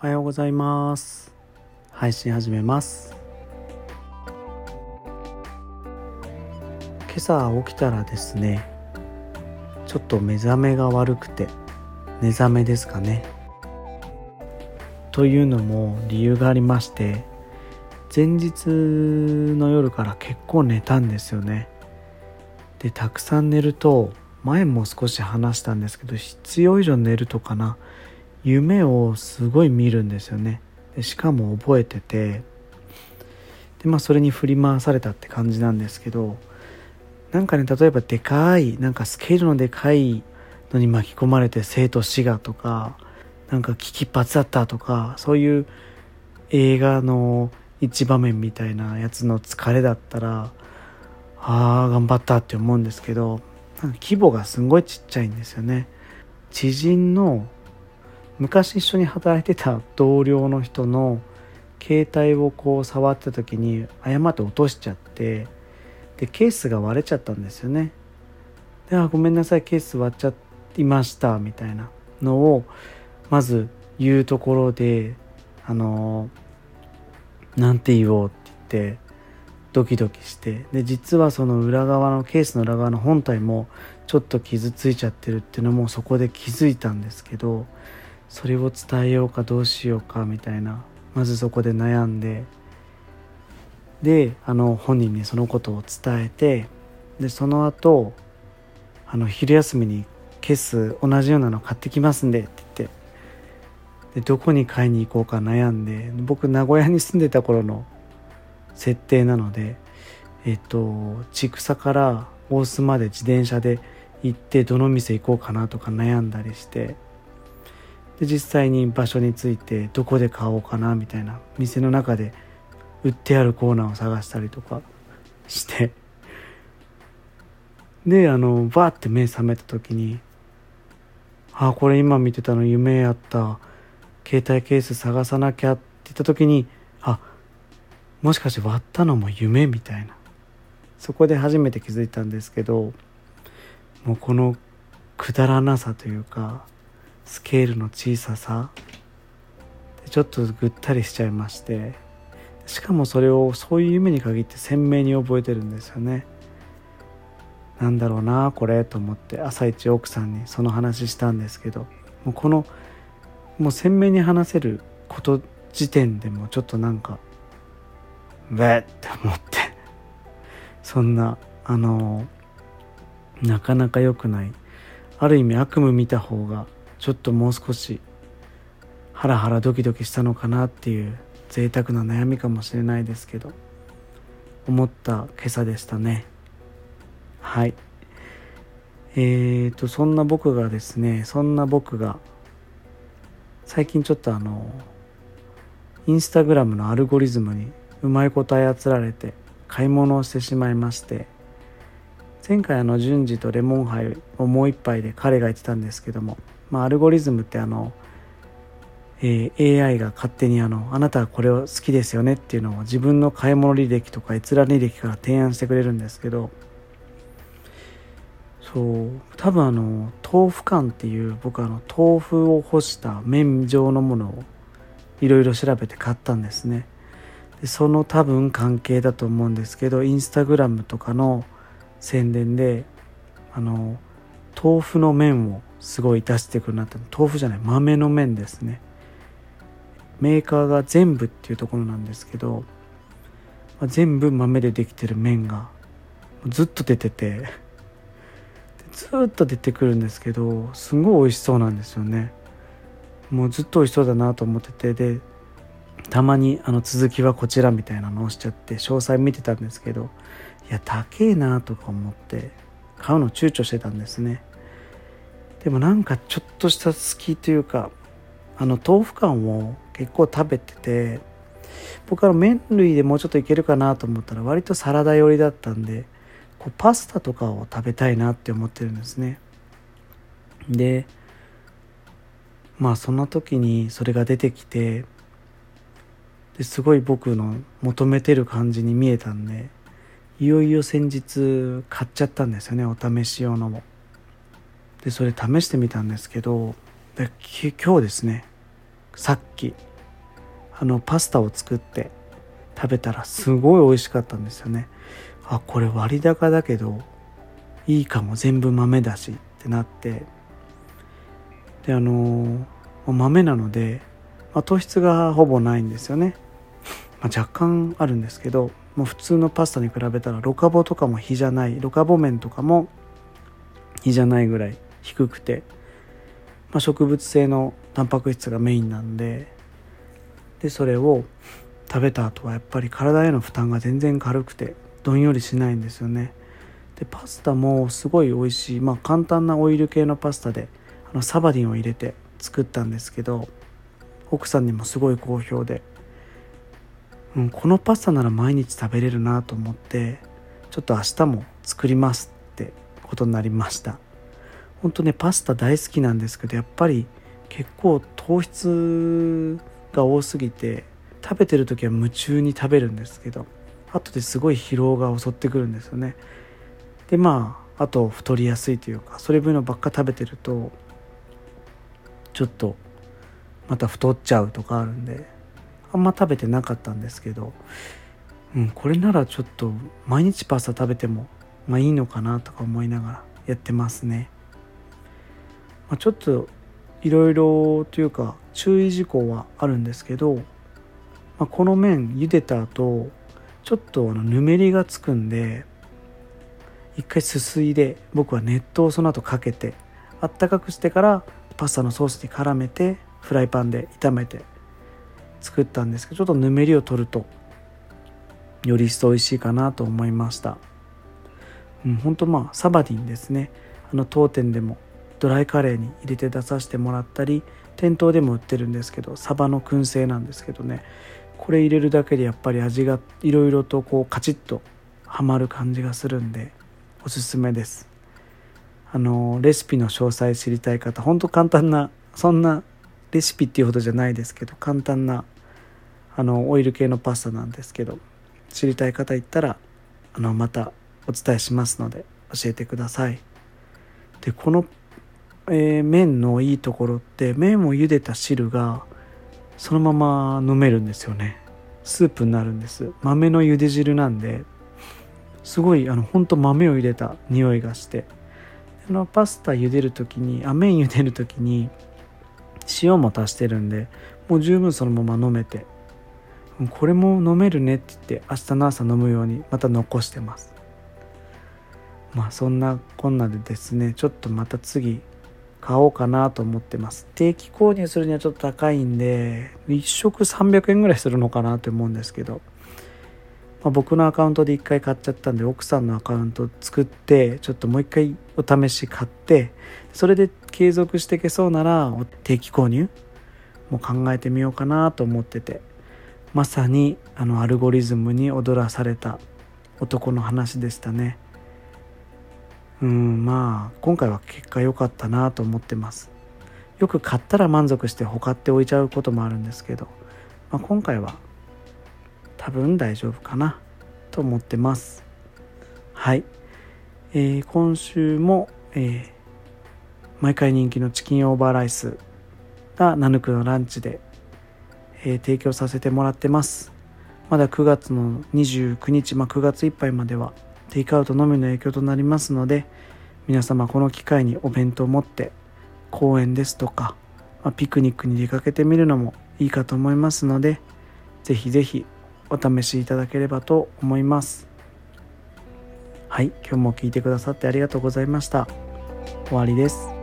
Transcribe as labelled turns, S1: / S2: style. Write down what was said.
S1: おはようございます。配信始めます。今朝起きたらですねちょっと目覚めが悪くて寝覚めですかね。というのも理由がありまして前日の夜から結構寝たんですよね。でたくさん寝ると前も少し話したんですけど必要以上寝るとかな。夢をすごい見るんですよね。でしかも覚えてて。でまあそれに振り回されたって感じなんですけどなんかね例えばでかいなんかスケールのでかいのに巻き込まれて生と死がとかなんか危機一髪だったとかそういう映画の一場面みたいなやつの疲れだったらああ頑張ったって思うんですけど規模がすごいちっちゃいんですよね。知人の昔一緒に働いてた同僚の人の携帯をこう触った時に誤って落としちゃってでケースが割れちゃったんですよね。であごめんなさいケース割っちゃいましたみたいなのをまず言うところであのなんて言おうって言ってドキドキしてで実はその裏側のケースの裏側の本体もちょっと傷ついちゃってるっていうのもそこで気づいたんですけどそれを伝えようかどうしようかみたいな。まずそこで悩んで。であの本人にそのことを伝えてでその後あの昼休みにケース同じようなの買ってきますんでって言って。でどこに買いに行こうか悩んで僕名古屋に住んでた頃の設定なのでえっと千草から大須まで自転車で行ってどの店行こうかなとか悩んだりして。で実際に場所に着いてどこで買おうかなみたいな店の中で売ってあるコーナーを探したりとかして。であのバーって目覚めた時にああこれ今見てたの夢やった。携帯ケース探さなきゃって言った時にあもしかして割ったのも夢みたいな。そこで初めて気づいたんですけどもうこのくだらなさというかスケールの小ささ。でちょっとぐったりしちゃいまして。しかもそれをそういう夢に限って鮮明に覚えてるんですよね。なんだろうなこれと思って。朝一奥さんにその話したんですけど。もうこのもう鮮明に話せること時点でもちょっとなんかべって思って。そんなあのなかなか良くない。ある意味悪夢見た方がちょっともう少しハラハラドキドキしたのかなっていう贅沢な悩みかもしれないですけど思った今朝でしたね。はい。えーとそんな僕がですねそんな僕が最近ちょっとあのインスタグラムのアルゴリズムにうまいこと操られて買い物をしてしまいまして前回あの順次とレモンハイをもう一杯で彼が言ってたんですけども、まあ、アルゴリズムってあの、えー、AI が勝手にあのあなたはこれを好きですよねっていうのを自分の買い物履歴とか閲覧履歴から提案してくれるんですけどそう多分あの豆腐館っていう僕あの豆腐を干した麺状のものをいろいろ調べて買ったんですね。でその多分関係だと思うんですけどインスタグラムとかの宣伝であの豆腐の麺をすごい出してくるなって。豆腐じゃない。豆の麺ですね。メーカーが全部っていうところなんですけど、まあ、全部豆でできてる麺がずっと出ててずっと出てくるんですけどすごい美味しそうなんですよね。もうずっと美味しそうだなと思っててでたまにあの続きはこちらみたいなのをしちゃって詳細見てたんですけどいや高えなとか思って買うの躊躇してたんですね。でもなんかちょっとした好きというかあの豆腐感を結構食べてて僕は麺類でもうちょっといけるかなと思ったら割とサラダ寄りだったんでこうパスタとかを食べたいなって思ってるんですね。でまあそんな時にそれが出てきてですごい僕の求めてる感じに見えたんでいよいよ先日買っちゃったんですよねお試し用のも。でそれ試してみたんですけどで今日ですねさっきあのパスタを作って食べたらすごい美味しかったんですよね。あこれ割高だけどいいかも。全部豆だしってなって。であの豆なので、まあ、糖質がほぼないんですよね、まあ、若干あるんですけどもう普通のパスタに比べたらロカボとかも比じゃないロカボ麺とかも比じゃないぐらい低くて、まあ、植物性のタンパク質がメインなんででそれを食べた後はやっぱり体への負担が全然軽くてどんよりしないんですよね。でパスタもすごい美味しいまあ簡単なオイル系のパスタであのサバディンを入れて作ったんですけど奥さんにもすごい好評で、うん、このパスタなら毎日食べれるなと思ってちょっと明日も作りますってことになりました。本当ねパスタ大好きなんですけどやっぱり結構糖質が多すぎて食べてる時は夢中に食べるんですけど後ですごい疲労が襲ってくるんですよね。でまああと太りやすいというかそれ分のばっか食べてるとちょっとまた太っちゃうとかあるんであんま食べてなかったんですけど、うん、これならちょっと毎日パスタ食べてもまあいいのかなとか思いながらやってますね、まあ、ちょっといろいろというか注意事項はあるんですけど、まあ、この麺茹でた後ちょっとあのぬめりがつくんで一回すすいで僕は熱湯をその後かけてあったかくしてからパスタのソースに絡めてフライパンで炒めて作ったんですけどちょっとぬめりを取るとより一層美味しいかなと思いました。うん本当まあサバディンですね。あの当店でもドライカレーに入れて出させてもらったり店頭でも売ってるんですけどサバの燻製なんですけどね。これ入れるだけでやっぱり味がいろいろとこうカチッとはまる感じがするんでおすすめです。あのレシピの詳細知りたい方ほんと簡単なそんなレシピっていうほどじゃないですけど簡単なあのオイル系のパスタなんですけど知りたい方いったらあのまたお伝えしますので教えてください。でこのえー、麺のいいところって麺を茹でた汁がそのまま飲めるんですよね。スープになるんです。豆の茹で汁なんですごいあのほんと豆を入れた匂いがして。あのパスタ茹でる時にあ麺茹でる時に塩も足してるんでもう十分そのまま飲めて。これも飲めるねって言って明日の朝飲むようにまた残してます。まあそんなこんなでですねちょっとまた次買おうかなと思ってます。定期購入するにはちょっと高いんで1食300円ぐらいするのかなって思うんですけど、まあ、僕のアカウントで1回買っちゃったんで奥さんのアカウント作ってちょっともう1回お試し買ってそれで継続していけそうなら定期購入も考えてみようかなと思ってて。まさにあのアルゴリズムに踊らされた男の話でしたね。うんまあ今回は結果良かったなと思ってます。よく買ったら満足して他って置いちゃうこともあるんですけど、まあ、今回は多分大丈夫かなと思ってます。はい、えー、今週も、えー、毎回人気のチキンオーバーライスがナヌクのランチで、えー、提供させてもらってます。まだ9月の29日、まあ、9月いっぱいまではテイクアウトのみの影響となりますので皆様この機会にお弁当を持って公園ですとか、まあ、ピクニックに出かけてみるのもいいかと思いますのでぜひぜひお試しいただければと思います。はい今日も聞いてくださってありがとうございました。終わりです。